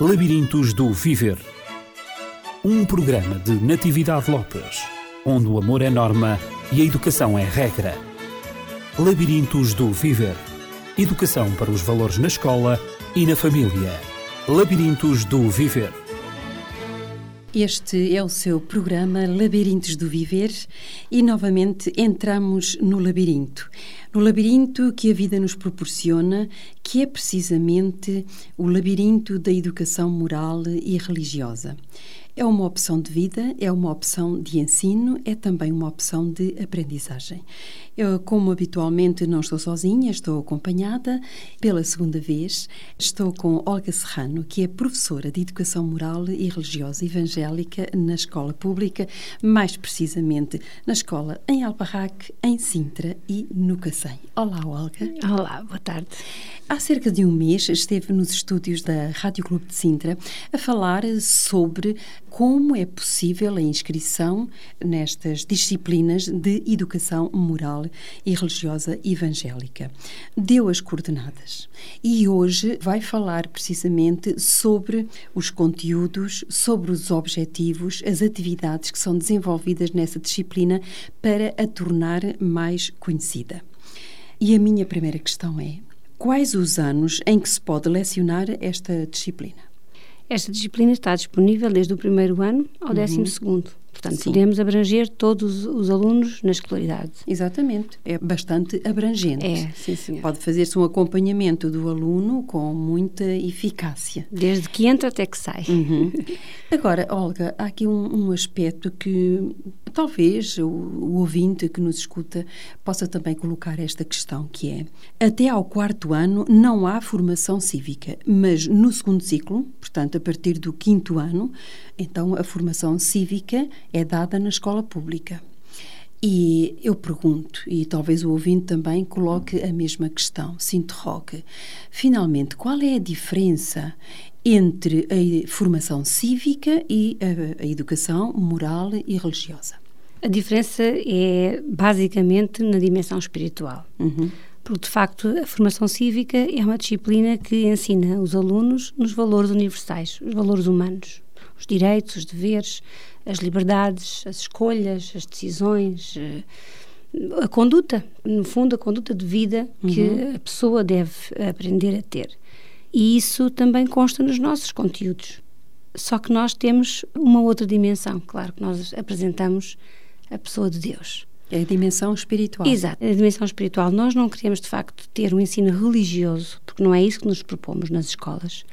Labirintos do Viver. Um programa de Natividade Lopes, onde o amor é norma e a educação é regra. Labirintos do Viver. Educação para os valores na escola e na família. Labirintos do Viver. Este é o seu programa Labirintos do Viver e novamente entramos no labirinto. No labirinto que a vida nos proporciona, que é precisamente o labirinto da educação moral e religiosa. É uma opção de vida, é uma opção de ensino, é também uma opção de aprendizagem. Eu, como habitualmente não estou sozinha, estou acompanhada pela segunda vez. Estou com Olga Serrano, que é professora de Educação Moral e Religiosa Evangélica na escola pública, mais precisamente na escola em Albarraque, em Sintra e no Cacém. Olá, Olga. Olá, boa tarde. Há cerca de um mês esteve nos estúdios da Rádio Clube de Sintra a falar sobre como é possível a inscrição nestas disciplinas de educação moral e religiosa evangélica. Deu as coordenadas e hoje vai falar precisamente sobre os conteúdos, sobre os objetivos, as atividades que são desenvolvidas nessa disciplina para a tornar mais conhecida. E a minha primeira questão é: quais os anos em que se pode lecionar esta disciplina? Esta disciplina está disponível desde o primeiro ano ao uhum. décimo segundo. Portanto, Sim. podemos abranger todos os alunos na escolaridade. Exatamente. É bastante abrangente. É, sim, senhor. Pode fazer-se um acompanhamento do aluno com muita eficácia. Desde que entra até que sai. Uhum. Agora, Olga, há aqui um, um aspecto que talvez o, o, ouvinte que nos escuta possa também colocar esta questão, que é, até ao quarto ano não há formação cívica, mas no segundo ciclo, portanto, a partir do quinto ano, então a formação cívica é dada na escola pública. E eu pergunto, e talvez o ouvinte também coloque a mesma questão, se interrogue, finalmente, qual é a diferença entre a formação cívica e a, a educação moral e religiosa? A diferença é basicamente na dimensão espiritual. Uhum. Porque, de facto, a formação cívica é uma disciplina que ensina os alunos nos valores universais, os valores humanos, os direitos, os deveres, as liberdades, as escolhas, as decisões, eh, a conduta, no fundo, a conduta de vida que uhum. a pessoa deve aprender a ter. E isso também consta nos nossos conteúdos. Só que nós temos uma outra dimensão, claro, que nós apresentamos a pessoa de Deus. É a dimensão espiritual. Exato, a dimensão espiritual. Nós não queremos, de facto, ter um ensino religioso, porque não é isso que nos propomos nas escolas,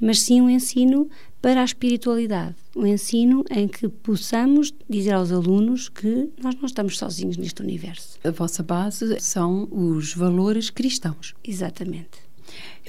mas sim um ensino para a espiritualidade. Um ensino em que possamos dizer aos alunos que nós não estamos sozinhos neste universo. A vossa base são os valores cristãos. Exatamente.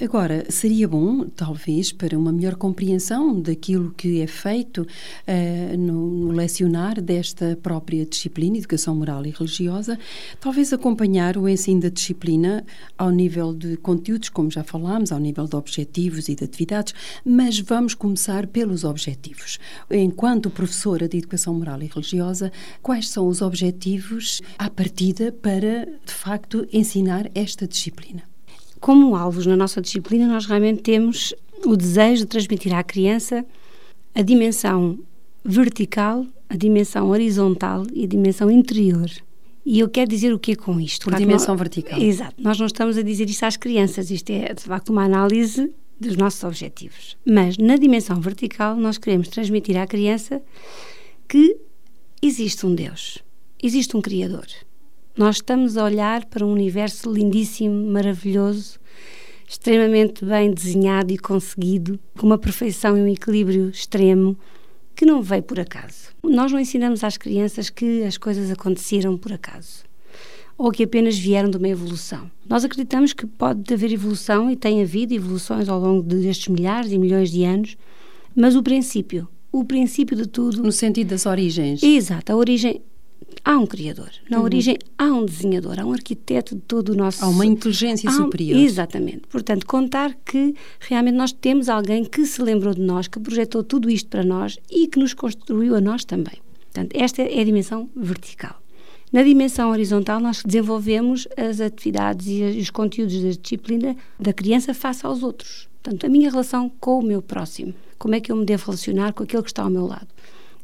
Agora, seria bom, talvez, para uma melhor compreensão daquilo que é feito uh, no, no, lecionar desta própria disciplina, Educação Moral e Religiosa, talvez acompanhar o ensino da disciplina ao nível de conteúdos, como já falámos, ao nível de objetivos e de atividades, mas vamos começar pelos objetivos. Enquanto professora de Educação Moral e Religiosa, quais são os objetivos à partida para, de facto, ensinar esta disciplina? Como alvos na nossa disciplina, nós realmente temos o desejo de transmitir à criança a dimensão vertical, a dimensão horizontal e a dimensão interior. E eu quero dizer o que é com isto? Por dimensão vertical. Exato. Nós não estamos a dizer isto às crianças. Isto é, de facto, uma análise dos nossos objetivos. Mas, na dimensão vertical, nós queremos transmitir à criança que existe um Deus, existe um Criador nós estamos a olhar para um universo lindíssimo, maravilhoso, extremamente bem desenhado e conseguido, com uma perfeição e um equilíbrio extremo que não veio por acaso. Nós não ensinamos às crianças que as coisas aconteceram por acaso ou que apenas vieram de uma evolução. Nós acreditamos que pode haver evolução e tem havido evoluções ao longo destes milhares e milhões de anos, mas o princípio, o princípio de tudo. No sentido das origens. Exato, a origem há um criador. Na uhum. origem há um desenhador, há um arquiteto de todo o nosso. Há uma inteligência há superior. Exatamente. Portanto, contar que realmente nós temos alguém que se lembrou de nós, que projetou tudo isto para nós e que nos construiu a nós também. Portanto, esta é a dimensão vertical. Na dimensão horizontal, nós desenvolvemos as atividades e os conteúdos da disciplina da criança face aos outros. Portanto, a minha relação com o meu próximo. Como é que eu me devo relacionar com aquele que está ao meu lado.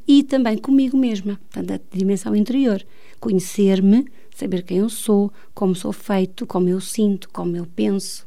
E também comigo mesma, portanto, a dimensão interior. Conhecer-me, saber quem eu sou, como sou feito, como eu sinto, como eu penso.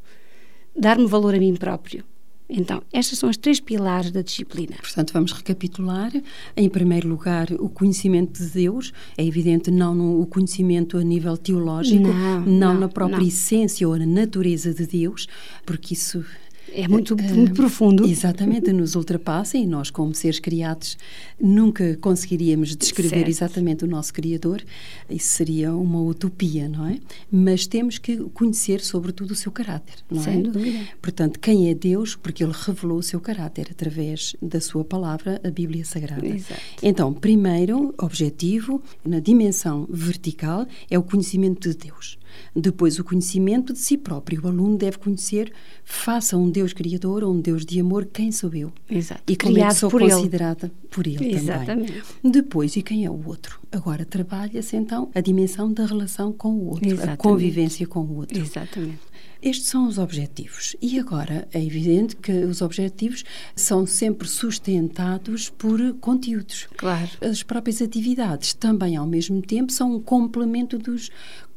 Dar-me valor a mim próprio. Então, estas são as três pilares da disciplina. Portanto, vamos recapitular. Em primeiro lugar, o conhecimento de Deus. É evidente, não no, o conhecimento a nível teológico, não, não, não na própria não. essência ou na natureza de Deus, porque isso é muito, muito profundo. Exatamente, nos ultrapassa e nós, como seres criados, nunca conseguiríamos descrever Certo. exatamente o nosso Criador. Isso seria uma utopia, não é? Mas temos que conhecer, sobretudo, o seu caráter, não Sem é? dúvida. Portanto, quem é Deus? Porque Ele revelou o seu caráter através da sua palavra, a Bíblia Sagrada. Exato. Então, primeiro objetivo, na dimensão vertical, é o conhecimento de Deus. Depois, o conhecimento de si próprio. O aluno deve conhecer, faça um Deus criador ou um Deus de amor, quem sou eu? Exato. E como é que Criado sou por ele. considerada por ele Exatamente. também. Depois, e quem é o outro? Agora, trabalha-se então a dimensão da relação com o outro, a Exatamente. convivência com o outro. Exatamente. Estes são os objetivos. E agora é evidente que os objetivos são sempre sustentados por conteúdos. Claro. As próprias atividades também, ao mesmo tempo, são um complemento dos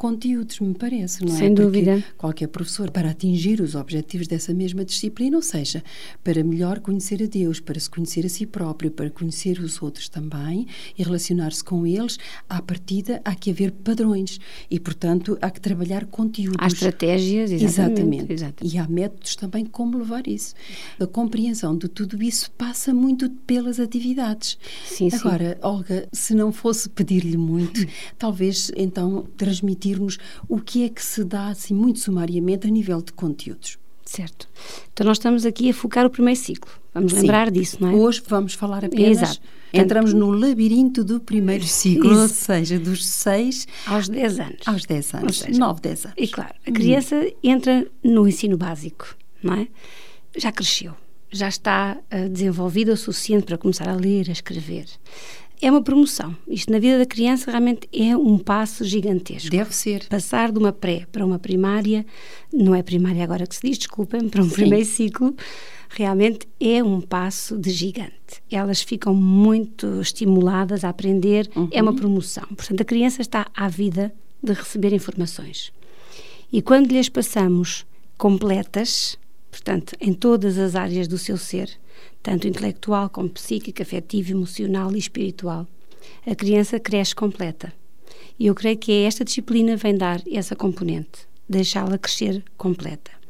conteúdos, me parece, não é? Sem Porque dúvida. qualquer professor, para atingir os objetivos dessa mesma disciplina, ou seja, para melhor conhecer a Deus, para se conhecer a si próprio, para conhecer os outros também e relacionar-se com eles, à partida há que haver padrões e, portanto, há que trabalhar conteúdos. Há estratégias, exatamente. Exatamente. Exatamente. E há métodos também como levar isso. A compreensão de tudo isso passa muito pelas atividades. Sim, sim. Agora, Olga, se não fosse pedir-lhe muito, talvez então transmitir-nos o que é que se dá assim muito sumariamente a nível de conteúdos. Certo. Então nós estamos aqui a focar o primeiro ciclo. Vamos Sim. lembrar disso, não é? Hoje vamos falar apenas. Exato. Entramos no labirinto do primeiro ciclo, Isso. ou seja, dos 6 Aos 10 anos. aos 10 anos. Ou seja, 9, 10 anos. E claro, a criança entra no ensino básico, não é? Já cresceu, já está eh, desenvolvida o suficiente para começar a ler, a escrever. É uma promoção. Isto na vida da criança realmente é um passo gigantesco. Deve ser. Passar de uma pré para uma primária, não é primária agora que se diz, desculpem, para um primeiro ciclo, realmente é um passo de gigante. Elas ficam muito estimuladas a aprender, é uma promoção. Portanto, a criança está à vida de receber informações. E quando lhes passamos completas, portanto, em todas as áreas do seu ser, tanto intelectual como psíquica, afetiva, emocional e espiritual, a criança cresce completa. E eu creio que esta disciplina vem dar essa componente, deixá-la crescer completa.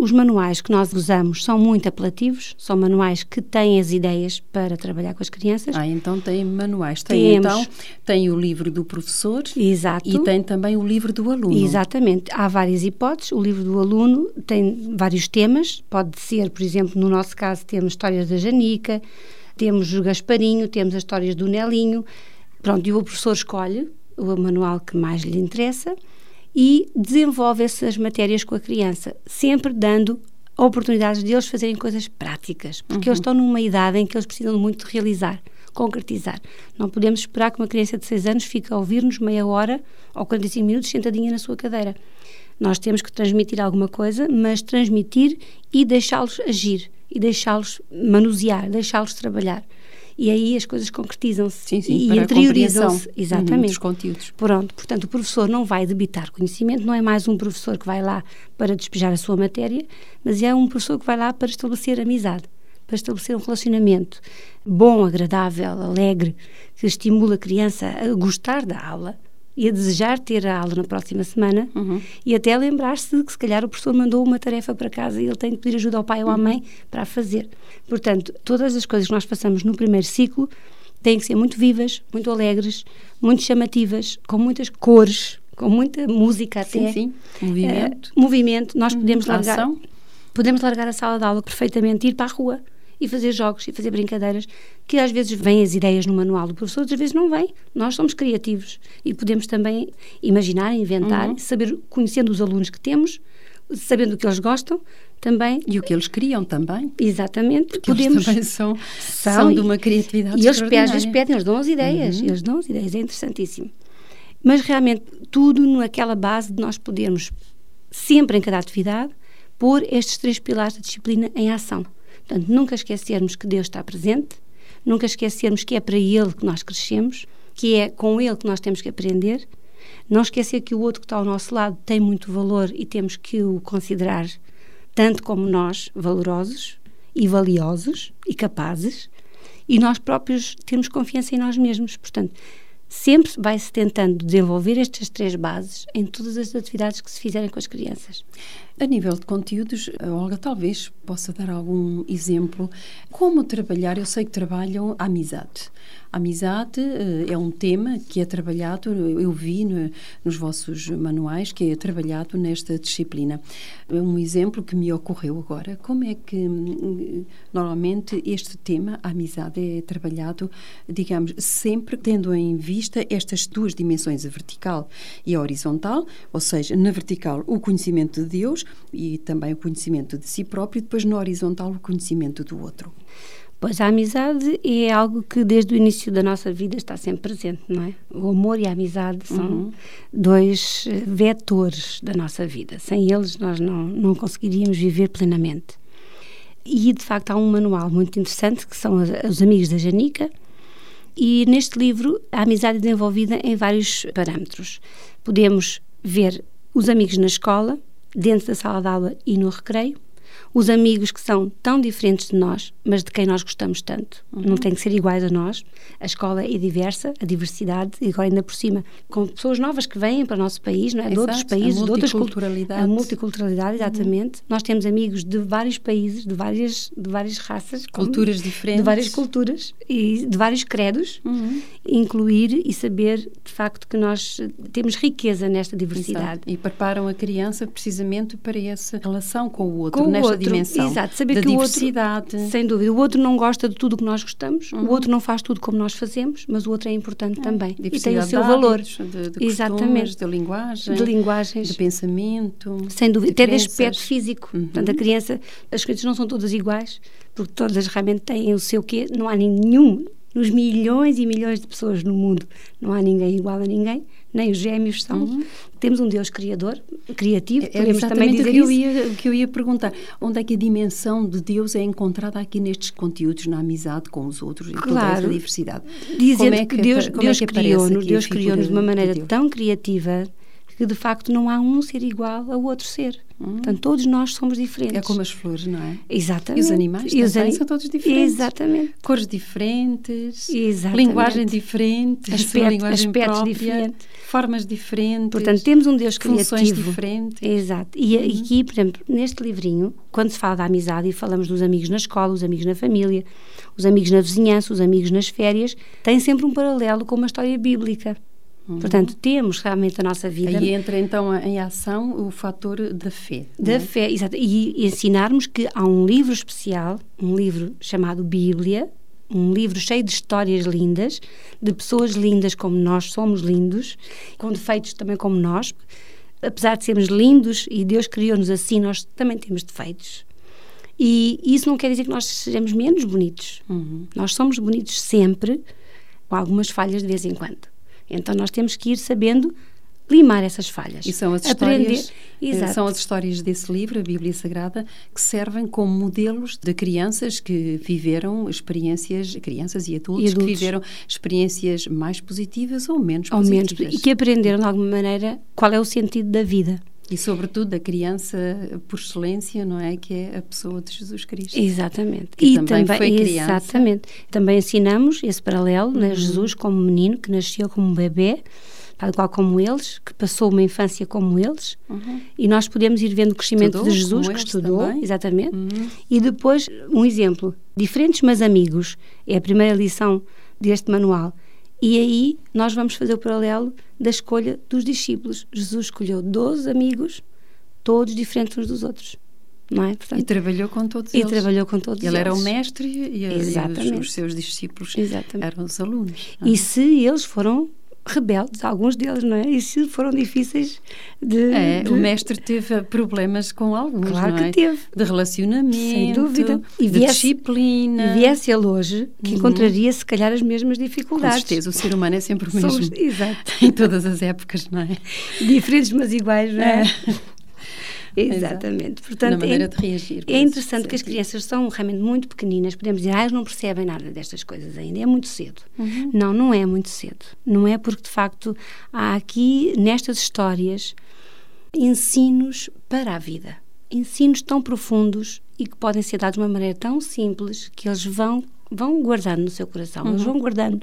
Os manuais que nós usamos são muito apelativos, são manuais que têm as ideias para trabalhar com as crianças. Ah, então tem manuais. Tem Temos. então tem o livro do professor Exato. e tem também o livro do aluno. Exatamente. Há várias hipóteses. O livro do aluno tem vários temas. Pode ser, por exemplo, no nosso caso, temos histórias da Janica, temos o Gasparinho, temos as histórias do Nelinho. Pronto, e o professor escolhe o manual que mais lhe interessa e desenvolve essas matérias com a criança, sempre dando oportunidades de eles fazerem coisas práticas, porque eles estão numa idade em que eles precisam muito de realizar, concretizar. Não podemos esperar que uma criança de 6 anos fique a ouvir-nos meia hora ou 45 minutos sentadinha na sua cadeira. Nós temos que transmitir alguma coisa, mas transmitir e deixá-los agir, e deixá-los manusear, deixá-los trabalhar. E aí as coisas concretizam-se e interiorizam-se. compreensão, uhum, Exatamente. dos conteúdos. Pronto, portanto, o professor não vai debitar conhecimento, não é mais um professor que vai lá para despejar a sua matéria, mas é um professor que vai lá para estabelecer amizade, para estabelecer um relacionamento bom, agradável, alegre, que estimula a criança a gostar da aula e a desejar ter a aula na próxima semana e até lembrar-se de que se calhar o professor mandou uma tarefa para casa e ele tem que pedir ajuda ao pai ou à mãe para a fazer. Portanto, todas as coisas que nós passamos no primeiro ciclo têm que ser muito vivas, muito alegres, muito chamativas, com muitas cores, com muita música até. Sim, sim. Movimento. Eh, movimento. Nós podemos Uhum. largar, Ação. podemos largar a sala de aula perfeitamente, ir para a rua e fazer jogos e fazer brincadeiras, que às vezes vêm as ideias no manual do professor, outras vezes não vêm. Nós somos criativos e podemos também imaginar, inventar, Uhum. saber, conhecendo os alunos que temos, sabendo o que eles gostam, também E o que eles criam também. Exatamente, Porque podemos eles também são, são, são de uma criatividade E eles às vezes pedem, eles dão as ideias, eles dão as ideias, é interessantíssimo. Mas realmente tudo naquela base de nós podermos, sempre em cada atividade, pôr estes três pilares da disciplina em ação. Portanto, nunca esquecermos que Deus está presente, nunca esquecermos que é para Ele que nós crescemos, que é com Ele que nós temos que aprender, não esquecer que o outro que está ao nosso lado tem muito valor e temos que o considerar tanto como nós, valorosos e valiosos e capazes, e nós próprios temos confiança em nós mesmos. Portanto, sempre vai-se tentando desenvolver estas três bases em todas as atividades que se fizerem com as crianças. A nível de conteúdos, a Olga talvez possa dar algum exemplo. Como trabalhar? Eu sei que trabalham a amizade. A amizade uh, é um tema que é trabalhado, eu vi no, nos vossos manuais, que é trabalhado nesta disciplina. Um exemplo que me ocorreu agora, como é que um, normalmente este tema, a amizade, é trabalhado, digamos, sempre tendo em vista estas duas dimensões, a vertical e a horizontal, ou seja, na vertical o conhecimento de Deus e também o conhecimento de si próprio, e depois na horizontal o conhecimento do outro. Pois a amizade é algo que desde o início da nossa vida está sempre presente, não é? O amor e a amizade são uhum. dois eh, vetores da nossa vida. Sem eles nós não, não conseguiríamos viver plenamente. E de facto há um manual muito interessante que são os Amigos da Janica. E neste livro a amizade é desenvolvida em vários parâmetros. Podemos ver os amigos na escola, dentro da sala de aula e no recreio os amigos que são tão diferentes de nós, mas de quem nós gostamos tanto. Uhum. Não tem que ser iguais a nós. A escola é diversa, a diversidade, e agora ainda por cima, com pessoas novas que vêm para o nosso país, não é? de outros países, de outras culturalidades. A multiculturalidade, uhum. exatamente. Uhum. Nós temos amigos de vários países, de várias, de várias raças. Culturas como, diferentes. De várias culturas e de vários credos. Uhum. Incluir e saber, de facto, que nós temos riqueza nesta diversidade. Exato. E preparam a criança precisamente para essa relação com o outro, com nesta outro, dimensão exato, saber da que diversidade. O outro, sem dúvida, o outro não gosta de tudo o que nós gostamos, uhum. o outro não faz tudo como nós fazemos, mas o outro é importante uhum. também e tem o seu valor. De, de Exatamente. de linguagem, de linguagens, de pensamento, sem dúvida, de até de aspecto físico. Uhum. Portanto, a criança, as crianças não são todas iguais, porque todas realmente têm o seu quê, não há nenhum nos milhões e milhões de pessoas no mundo, não há ninguém igual a ninguém nem os gêmeos são. Uhum. Temos um Deus criador, criativo, é, podemos também dizer o que isso. Eu ia, o que eu ia perguntar. Onde é que a dimensão de Deus é encontrada aqui nestes conteúdos, na amizade com os outros e claro. toda esta diversidade? Dizendo é que, que, Deus, Deus é criou-nos Deus criou de uma maneira de tão criativa que de facto não há um ser igual ao outro ser. Hum. Portanto, todos nós somos diferentes. É como as flores, não é? Exatamente. E os animais e os também são todos diferentes. Exatamente. Cores diferentes, Exatamente. linguagem diferente, Aspecto, linguagem aspectos própria, diferentes. formas diferentes. Portanto, temos um Deus funções criativo. diferentes. Exato. E uhum. aqui, por exemplo, neste livrinho, quando se fala da amizade e falamos dos amigos na escola, os amigos na família, os amigos na vizinhança, os amigos nas férias, tem sempre um paralelo com uma história bíblica. Uhum. Portanto, temos realmente a nossa vida. Aí entra então em ação o fator da fé. Da é? fé, exato. E ensinarmos que há um livro especial, um livro chamado Bíblia, um livro cheio de histórias lindas, de pessoas lindas como nós somos lindos, com defeitos também como nós. Apesar de sermos lindos e Deus criou-nos assim, nós também temos defeitos. E isso não quer dizer que nós sejamos menos bonitos. Uhum. Nós somos bonitos sempre, com algumas falhas de vez em quando. Então nós temos que ir sabendo limar essas falhas. E são as histórias, eh, são as histórias desse livro, a Bíblia Sagrada, que servem como modelos de crianças que viveram experiências, crianças e adultos, e adultos. que viveram experiências mais positivas ou menos ou positivas. Menos, e que aprenderam de alguma maneira qual é o sentido da vida. E, sobretudo, da criança por excelência, não é? Que é a pessoa de Jesus Cristo. Exatamente. E também, também foi criança. Exatamente. Também ensinamos esse paralelo, né? uhum. Jesus como menino que nasceu como bebê, tal qual como eles, que passou uma infância como eles, uhum. e nós podemos ir vendo o crescimento estudou, de Jesus, que estudou, também. exatamente. Uhum. E depois, um exemplo, diferentes mas amigos, é a primeira lição deste manual. E aí nós vamos fazer o paralelo da escolha dos discípulos. Jesus escolheu 12 amigos, todos diferentes uns dos outros. Não é? Portanto, e trabalhou com todos e eles. E trabalhou com todos Ele eles. era o mestre e, e os, os, seus discípulos Exatamente. eram os alunos. É? E se eles foram rebeldes, alguns deles, não é? E se foram difíceis de, é, de... O mestre teve problemas com alguns, claro é? que teve. De relacionamento, Sem dúvida. E de viesse, disciplina. E viesse ele hoje, que uhum. encontraria se calhar as mesmas dificuldades. Com certeza, o ser humano é sempre o mesmo. Somos, exato. em todas as épocas, não é? Diferentes, mas iguais, não é? é. Exatamente. Portanto, Na maneira é, de reagir. É interessante que as crianças são realmente muito pequeninas. Podemos dizer, ah, elas não percebem nada destas coisas ainda. É muito cedo. Uhum. Não, não é muito cedo. Não é porque, de facto, há aqui, nestas histórias, ensinos para a vida. Ensinos tão profundos e que podem ser dados de uma maneira tão simples que eles vão, vão guardando no seu coração. Uhum. Eles vão guardando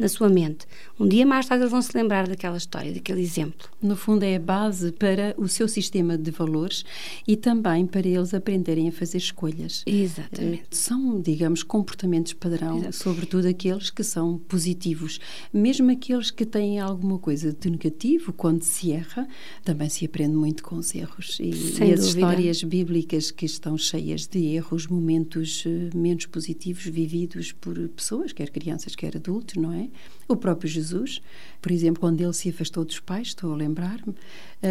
na sua mente. Um dia mais tarde eles vão se lembrar daquela história, daquele exemplo. No fundo, é a base para o seu sistema de valores e também para eles aprenderem a fazer escolhas. Exatamente. Eh, são, digamos, comportamentos padrão, Exato. sobretudo aqueles que são positivos. Mesmo aqueles que têm alguma coisa de negativo, quando se erra, também se aprende muito com os erros. E, e as histórias bíblicas que estão cheias de erros, momentos uh, menos positivos vividos por pessoas, quer crianças, quer adultos, não é? O próprio Jesus, por exemplo, quando ele se afastou dos pais, estou a lembrar-me.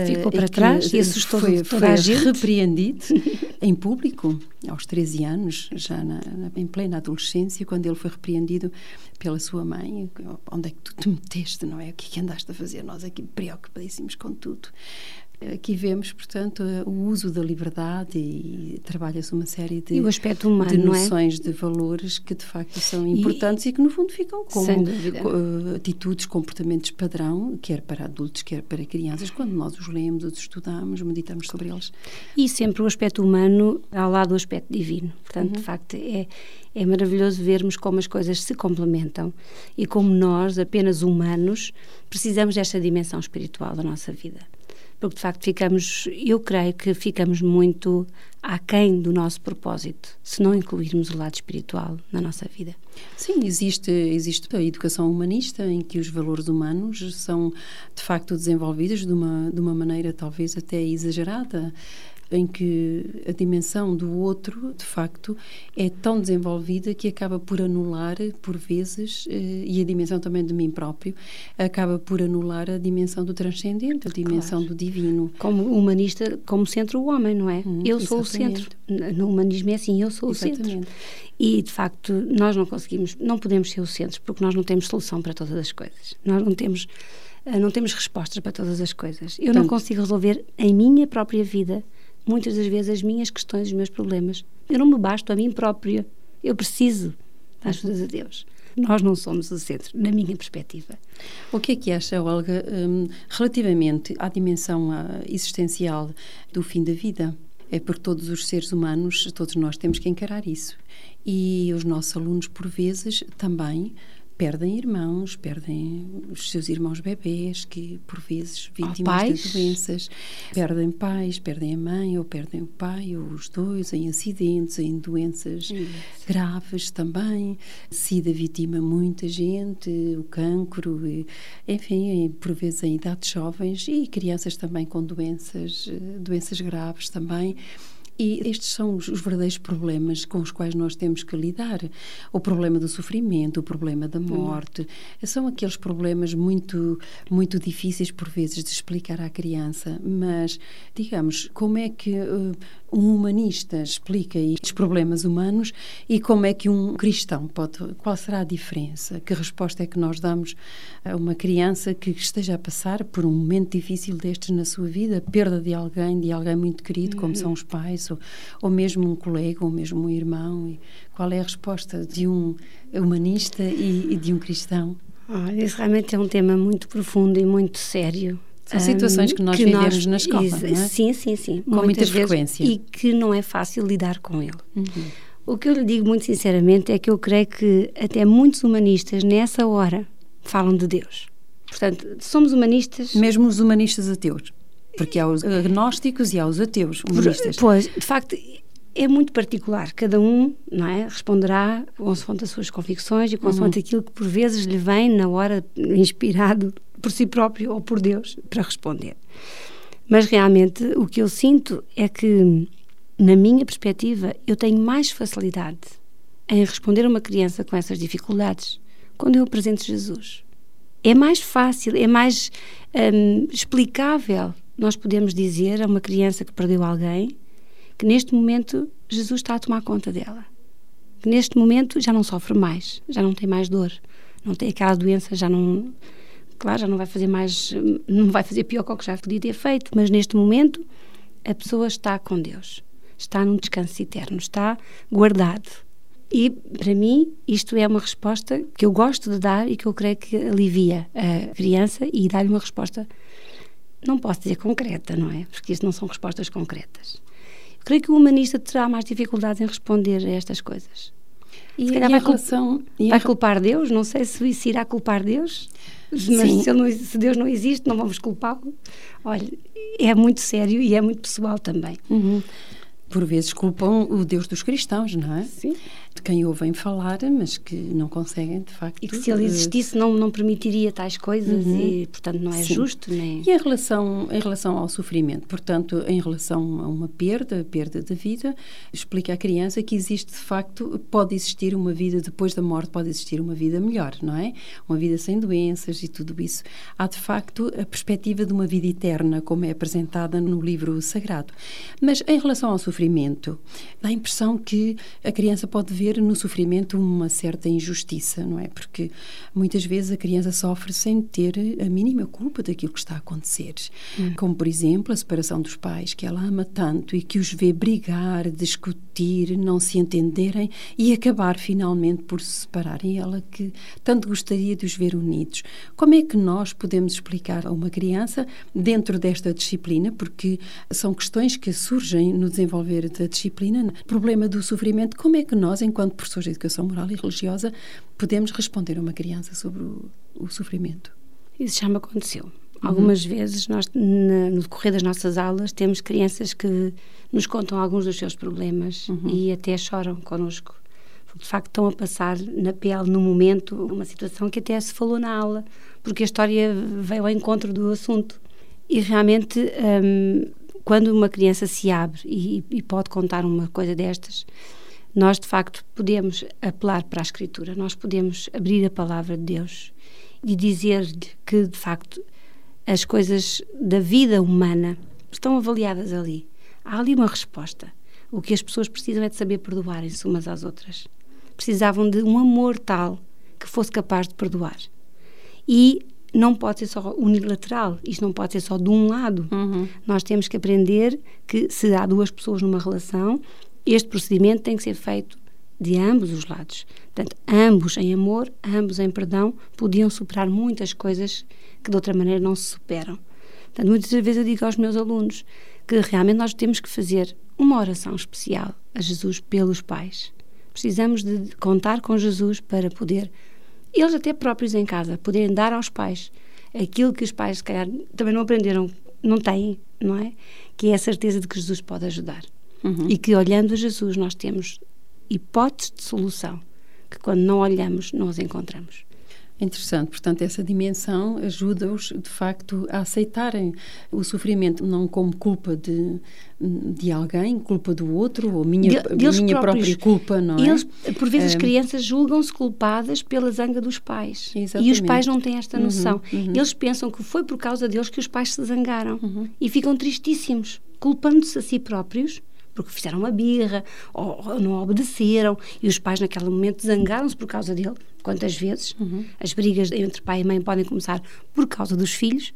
Ficou uh, para trás e assustou foi, toda foi a gente. repreendido em público, aos 13 anos, já na, na, em plena adolescência, quando ele foi repreendido pela sua mãe. Onde é que tu te meteste, não é? O que é que andaste a fazer? Nós aqui preocupadíssimos com tudo. Aqui vemos, portanto, o uso da liberdade e trabalha-se uma série de, humano, de é? noções, é? de valores que de facto são importantes e, e que no fundo ficam como uh, atitudes, comportamentos padrão, quer para adultos, quer para crianças, quando nós os lemos, os estudamos, meditamos sobre eles. E sempre o aspecto humano ao lado do aspecto divino. Portanto, uhum. de facto, é, é maravilhoso vermos como as coisas se complementam e como nós, apenas humanos, precisamos desta dimensão espiritual da nossa vida porque de facto ficamos, eu creio que ficamos muito aquém do nosso propósito, se não incluirmos o lado espiritual na nossa vida. Sim, existe, existe a educação humanista em que os valores humanos são de facto desenvolvidos de uma, de uma maneira talvez até exagerada em que a dimensão do outro, de facto, é tão desenvolvida que acaba por anular, por vezes, eh, e a dimensão também de mim próprio, acaba por anular a dimensão do transcendente, a dimensão claro. do divino. Como humanista, como centro o homem, não é? Hum, eu sou exatamente. o centro. No humanismo é assim, eu sou exatamente. o centro. E, de facto, nós não conseguimos, não podemos ser o centro, porque nós não temos solução para todas as coisas. Nós não temos eh, não temos respostas para todas as coisas. Eu Tanto. não consigo resolver em minha própria vida muitas das vezes as minhas questões, os meus problemas. Eu não me basto a mim própria. Eu preciso da ajuda de Deus. Nós não somos o centro, na minha perspectiva. O que é que acha, Olga, um, relativamente à dimensão uh, existencial do fim da vida? É porque todos os seres humanos, todos nós temos que encarar isso. E os nossos alunos, por vezes, também perdem irmãos, perdem os seus irmãos bebês, que por vezes vítimas oh, de doenças, perdem pais, perdem a mãe, ou perdem o pai, ou os dois, em acidentes, em doenças Isso. graves também. SIDA vitima muita gente, o cancro, enfim, por vezes em idades jovens e crianças também com doenças, eh, doenças graves também. E estes são os, os, verdadeiros problemas com os quais nós temos que lidar. O problema do sofrimento, o problema da morte, hum. são aqueles problemas muito, muito difíceis por vezes de explicar à criança. Mas, digamos, como é que uh, um humanista explica estes problemas humanos e como é que um cristão pode. Qual será a diferença? Que resposta é que nós damos a uma criança que esteja a passar por um momento difícil destes na sua vida, perda de alguém, de alguém muito querido, como são os pais, ou, ou mesmo um colega, ou mesmo um irmão? E qual é a resposta de um humanista e, e de um cristão? Olha, isso realmente é um tema muito profundo e muito sério. São situações que nós que vivemos nós, na escola, não é? Sim, sim, sim. Com muita frequência. E que não é fácil lidar com ele. Uhum. O que eu lhe digo muito sinceramente é que eu creio que até muitos humanistas, nessa hora, falam de Deus. Portanto, somos humanistas... Mesmo os humanistas ateus. Porque há os agnósticos e há os ateus humanistas. Pois, de facto, é muito particular. Cada um não é, responderá consoante as suas convicções e consoante uhum. aquilo que por vezes lhe vem na hora inspirado por si próprio ou por Deus para responder. Mas realmente o que eu sinto é que, na minha perspectiva, eu tenho mais facilidade em responder a uma criança com essas dificuldades quando eu apresento Jesus. É mais fácil, é mais hum, explicável nós podemos dizer a uma criança que perdeu alguém que neste momento Jesus está a tomar conta dela. Que neste momento já não sofre mais, já não tem mais dor, não tem aquela doença, já não claro, já não vai fazer mais, não vai fazer pior que o que já podia ter feito, mas neste momento a pessoa está com Deus, está num descanso eterno, está guardado. E, para mim, isto é uma resposta que eu gosto de dar e que eu creio que alivia a criança e dá-lhe uma resposta, não posso dizer concreta, não é? Porque isso não são respostas concretas. Eu creio que o humanista terá mais dificuldades em responder a estas coisas. E, se calhar vai, relação, vai culpar Deus, não sei se isso irá culpar Deus, mas se, não, se, Deus não existe, não vamos culpá-lo. Olha, é muito sério e é muito pessoal também. Uhum. Por vezes culpam o Deus dos cristãos, não é? Sim de quem ouvem falar, mas que não conseguem, de facto. E que se ele existisse não, não permitiria tais coisas uhum. e, portanto, não é Sim. justo. Nem... E em relação, em relação ao sofrimento, portanto, em relação a uma perda, perda da vida, explica à criança que existe, de facto, pode existir uma vida depois da morte, pode existir uma vida melhor, não é? Uma vida sem doenças e tudo isso. Há, de facto, a perspectiva de uma vida eterna, como é apresentada no livro sagrado. Mas em relação ao sofrimento, dá a impressão que a criança pode ver no sofrimento uma certa injustiça, não é? Porque muitas vezes a criança sofre sem ter a mínima culpa daquilo que está a acontecer. Hum. Como, por exemplo, a separação dos pais, que ela ama tanto e que os vê brigar, discutir, não se entenderem e acabar finalmente por se separarem. Ela que tanto gostaria de os ver unidos. Como é que nós podemos explicar a uma criança dentro desta disciplina? Porque são questões que surgem no desenvolver da disciplina. O problema do sofrimento, como é que nós, enquanto professores de educação moral e religiosa, podemos responder a uma criança sobre o, o sofrimento. Isso já me aconteceu. Uhum. Algumas vezes, nós, na, no decorrer das nossas aulas, temos crianças que nos contam alguns dos seus problemas uhum. e até choram connosco. De facto, estão a passar na pele, no momento, uma situação que até se falou na aula, porque a história veio ao encontro do assunto. E realmente, hum, quando uma criança se abre e, e pode contar uma coisa destas, nós de facto podemos apelar para a Escritura, nós podemos abrir a palavra de Deus e dizer-lhe que de facto as coisas da vida humana estão avaliadas ali. Há ali uma resposta. O que as pessoas precisam é de saber perdoarem-se umas às outras. Precisavam de um amor tal que fosse capaz de perdoar. E não pode ser só unilateral, isto não pode ser só de um lado. Uhum. Nós temos que aprender que se há duas pessoas numa relação, este procedimento tem que ser feito de ambos os lados. Portanto, ambos em amor, ambos em perdão, podiam superar muitas coisas que de outra maneira não se superam. Portanto, muitas vezes eu digo aos meus alunos que realmente nós temos que fazer uma oração especial a Jesus pelos pais. Precisamos de contar com Jesus para poder, eles até próprios em casa, poderem dar aos pais aquilo que os pais, se calhar, também não aprenderam, não têm, não é? Que é a certeza de que Jesus pode ajudar. Uhum. E que olhando a Jesus nós temos hipóteses de solução que quando não olhamos não as encontramos. Interessante, portanto, essa dimensão ajuda-os, de facto, a aceitarem o sofrimento não como culpa de, de alguém, culpa do outro, ou minha, de, minha própria culpa, não é? Eles, por vezes, as crianças julgam-se culpadas pela zanga dos pais. Exatamente. E os pais não têm esta noção. Uhum, uhum. Eles pensam que foi por causa deles que os pais se zangaram uhum. e ficam tristíssimos, culpando-se a si próprios porque fizeram uma birra ou, ou não obedeceram e os pais naquele momento zangaram-se por causa dele. Quantas vezes uhum. as brigas entre pai e mãe podem começar por causa dos filhos,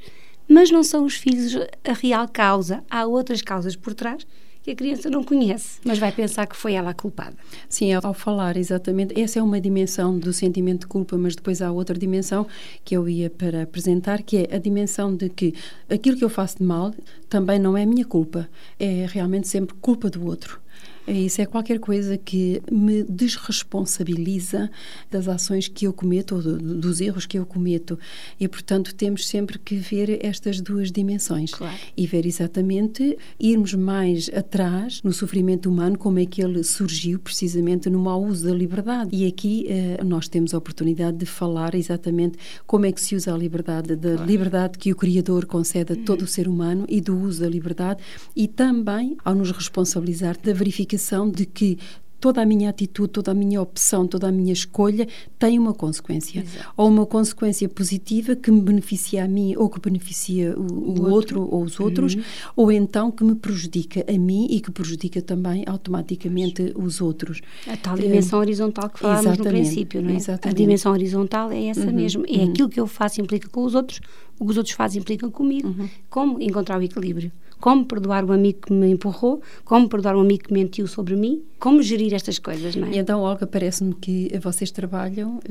mas não são os filhos a real causa. Há outras causas por trás que a criança não conhece, mas vai pensar que foi ela a culpada. Sim, ao falar, exatamente. Essa é uma dimensão do sentimento de culpa, mas depois há outra dimensão que eu ia para apresentar, que é a dimensão de que aquilo que eu faço de mal também não é minha culpa, é realmente sempre culpa do outro. Isso é qualquer coisa que me desresponsabiliza das ações que eu cometo ou dos erros que eu cometo. E, portanto, temos sempre que ver estas duas dimensões claro. e ver exatamente, irmos mais atrás no sofrimento humano, como é que ele surgiu precisamente no mau uso da liberdade. E aqui eh, nós temos a oportunidade de falar exatamente como é que se usa a liberdade, da claro. liberdade que o Criador concede a todo uhum. o ser humano e do uso da liberdade e também ao nos responsabilizar da verificação de que toda a minha atitude, toda a minha opção, toda a minha escolha tem uma consequência. Exato. Ou uma consequência positiva que me beneficia a mim ou que beneficia o, o, o outro. outro. ou os outros, uhum. ou então que me prejudica a mim e que prejudica também automaticamente os outros. A tal dimensão uh, horizontal que falávamos no princípio, não é? Exatamente. A dimensão horizontal é essa uhum. mesmo. É uhum. aquilo que eu faço implica com os outros, o que os outros fazem implicam comigo, uhum. como encontrar o equilíbrio como perdoar o amigo que me empurrou, como perdoar o amigo que mentiu sobre mim, como gerir estas coisas, não é? E então, Olga, parece-me que vocês trabalham, uh,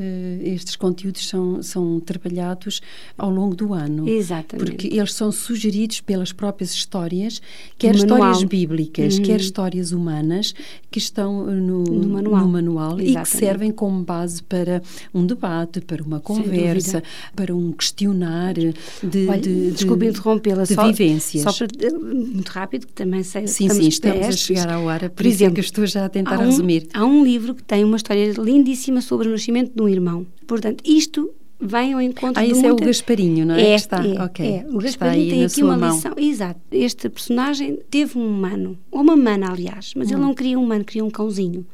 estes conteúdos são, são trabalhados ao longo do ano. Exatamente. Porque eles são sugeridos pelas próprias histórias, quer histórias bíblicas, uhum. quer histórias humanas, que estão no, no manual, no manual e que servem como base para um debate, para uma conversa, para um questionar de, Olha, de, desculpe interrompê-la, de só, vivências. Só para, muito rápido, que também sei. Sim, sim, estamos a chegar ao ar, por, por exemplo, que estou já a tentar há um, resumir. Há um livro que tem uma história lindíssima sobre o nascimento de um irmão. Portanto, isto vem ao encontro ah, de isso muita... é o Gasparinho, não é? É, está, é, okay. é. O Gasparinho tem aqui uma mão. lição. Exato. Este personagem teve um humano, uma mana, aliás, mas hum. ele não queria um humano, queria um cãozinho.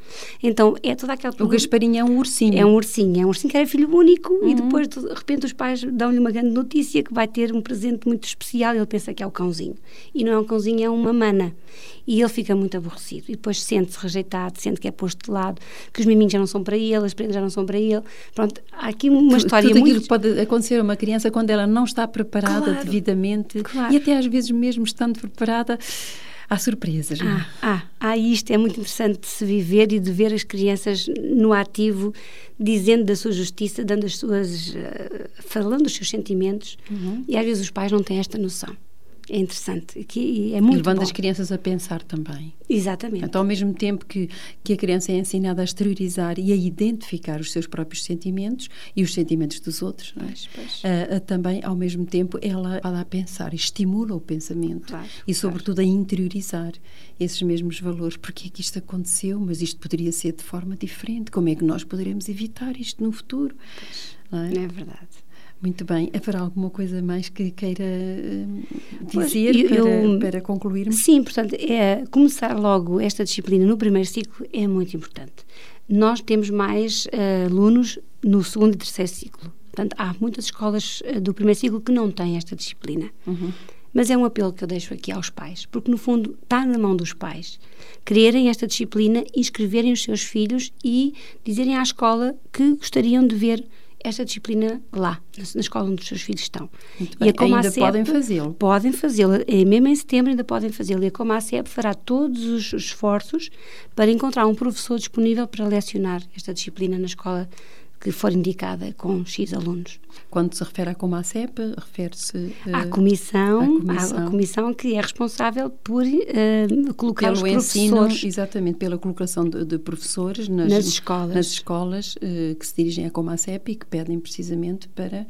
Então, é toda aquela... O Gasparinho é um ursinho. É um ursinho. É um ursinho que era filho único e depois, de repente, os pais dão-lhe uma grande notícia que vai ter um presente muito especial e ele pensa que é o cãozinho. E não é um cãozinho, é uma mana e ele fica muito aborrecido. E depois sente-se rejeitado, sente que é posto de lado, que os miminhos já não são para ele, as prendas já não são para ele. Pronto, há aqui uma história tudo muito... aquilo pode acontecer a uma criança quando ela não está preparada claro, devidamente claro. e até às vezes mesmo estando preparada há surpresas. Não? É? Ah, ah, ah, isto é muito interessante de se viver e de ver as crianças no ativo, dizendo da sua justiça, dando as suas, uh, falando dos seus sentimentos, uhum. e às vezes os pais não têm esta noção é interessante. Que é muito e levando bom. as crianças a pensar também. Exatamente. Então, ao mesmo tempo que, que a criança é ensinada a exteriorizar e a identificar os seus próprios sentimentos e os sentimentos dos outros, é? pois, pois. Uh, uh, também, ao mesmo tempo, ela vai a pensar, estimula o pensamento claro, e, sobretudo, claro. a interiorizar esses mesmos valores. Porque é que isto aconteceu? Mas isto poderia ser de forma diferente. Como é que nós poderemos evitar isto no futuro? Pois, é? é verdade. Muito bem. Haverá alguma coisa mais que queira dizer eu, para, eu, para concluirmos? Sim, portanto, é, começar logo esta disciplina no primeiro ciclo é muito importante. Nós temos mais uh, alunos no segundo e terceiro ciclo. Portanto, há muitas escolas uh, do primeiro ciclo que não têm esta disciplina. Uhum. Mas é um apelo que eu deixo aqui aos pais, porque no fundo está na mão dos pais quererem esta disciplina, inscreverem os seus filhos e dizerem à escola que gostariam de ver esta disciplina lá, na escola onde os seus filhos estão. E a ainda podem fazê-lo. Podem fazê-lo. Mesmo em setembro ainda podem fazê-lo. E a Comacep fará todos os esforços para encontrar um professor disponível para lecionar esta disciplina na escola que for indicada com X alunos. Quando se refere à Comacep, refere-se uh, à, comissão, à, comissão. à comissão que é responsável por uh, colocar Pelo os professores. Ensino, exatamente, pela colocação de, de professores nas, nas escolas, nas escolas uh, que se dirigem à Comacep e que pedem precisamente para,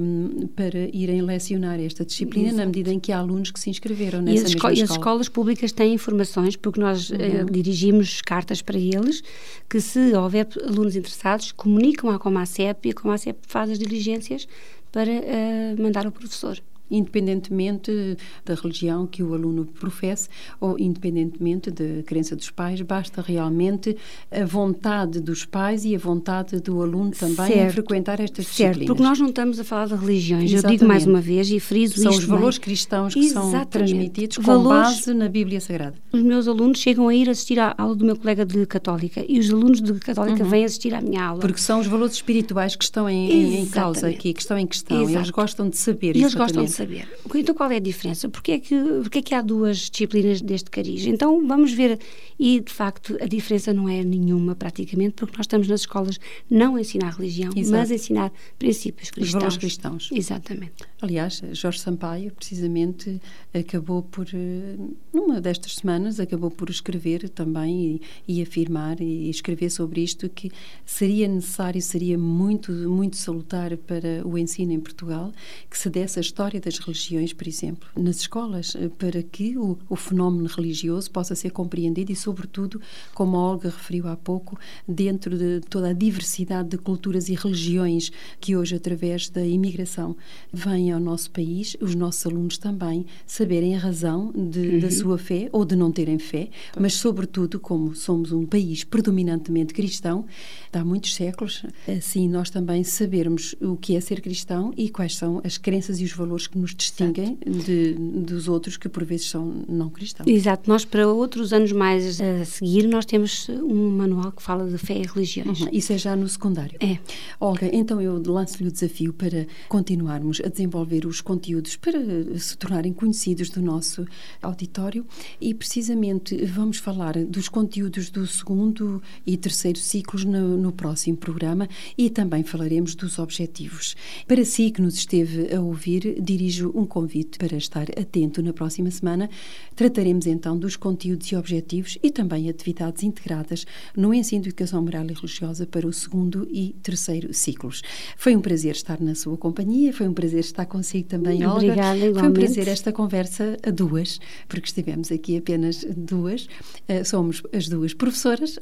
um, para irem lecionar esta disciplina Exato. na medida em que há alunos que se inscreveram nessa e as mesma escola. E as escolas públicas têm informações, porque nós uhum. dirigimos cartas para eles, que se houver alunos interessados, comunicam à Comacep e a Comacep faz as diligências para uh, mandar o professor independentemente da religião que o aluno professe ou independentemente da crença dos pais, basta realmente a vontade dos pais e a vontade do aluno também certo, em frequentar estas certo, disciplinas. porque nós não estamos a falar de religiões. Exatamente. Eu digo mais uma vez e friso São os valores bem. cristãos que Exatamente. são transmitidos com valores, base na Bíblia Sagrada. Os meus alunos chegam a ir assistir à aula do meu colega de Católica e os alunos de Católica uhum. vêm assistir à minha aula. Porque são os valores espirituais que estão em, em causa aqui, que estão em questão. Exato. Eles gostam de saber Eles gostam de saber. Então, qual é a diferença? Porque é que, porque é que há duas disciplinas deste cariz? Então vamos ver, e de facto a diferença não é nenhuma praticamente, porque nós estamos nas escolas não a ensinar religião, Exato. mas a ensinar princípios cristãos. Os valores cristãos. Exatamente. Aliás, Jorge Sampaio, precisamente, acabou por, eh, numa destas semanas, acabou por escrever também e, e afirmar e escrever sobre isto que seria necessário, seria muito, muito salutar para o ensino em Portugal que se desse a história das religiões, por exemplo, nas escolas, eh, para que o, o fenómeno religioso possa ser compreendido e, sobretudo, como a Olga referiu há pouco, dentro de toda a diversidade de culturas e religiões que hoje, através da imigração, vêm ao nosso país, os nossos alunos também saberem a razão de, uhum. da sua fé ou de não terem fé, mas, sobretudo, como somos um país predominantemente cristão, há muitos séculos, assim nós também sabermos o que é ser cristão e quais são as crenças e os valores que nos distinguem de, dos outros que por vezes são não cristãos. Exato. Nós, para outros anos mais a seguir, nós temos um manual que fala de fé e religiões. Uhum. Isso é já no secundário. É. Olga, então eu lanço-lhe o desafio para continuarmos a desenvolver os conteúdos para se tornarem conhecidos do nosso auditório e precisamente vamos falar dos conteúdos do segundo e terceiro ciclos no, no próximo programa e também falaremos dos objetivos. Para si que nos esteve a ouvir, dirijo um convite para estar atento na próxima semana. Trataremos então dos conteúdos e objetivos e também atividades integradas no ensino de educação moral e religiosa para o segundo e terceiro ciclos. Foi um prazer estar na sua companhia, foi um prazer estar consigo também, Olga. Obrigada, igualmente. Foi um prazer esta conversa a duas, porque estivemos aqui apenas duas. Uh, somos as duas professoras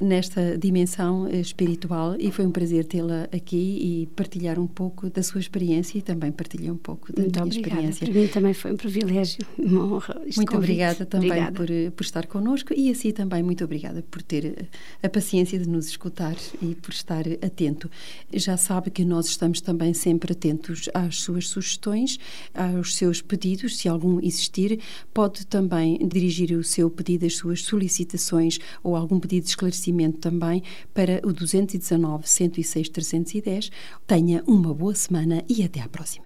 nesta dimensão eh, espiritual e foi um prazer tê-la aqui e partilhar um pouco da sua experiência e também partilhar um pouco da Muito minha obrigada. experiência. Para mim também foi um privilégio, uma honra. Muito convite. obrigada também obrigada. Por, eh, por estar connosco e assim também muito obrigada por ter a paciência de nos escutar e por estar atento. Já sabe que nós estamos também sempre atentos às suas sugestões, aos seus pedidos, se algum existir, pode também dirigir o seu pedido, as suas solicitações ou algum pedido de esclarecimento também para o 219 106 310. Tenha uma boa semana e até à próxima.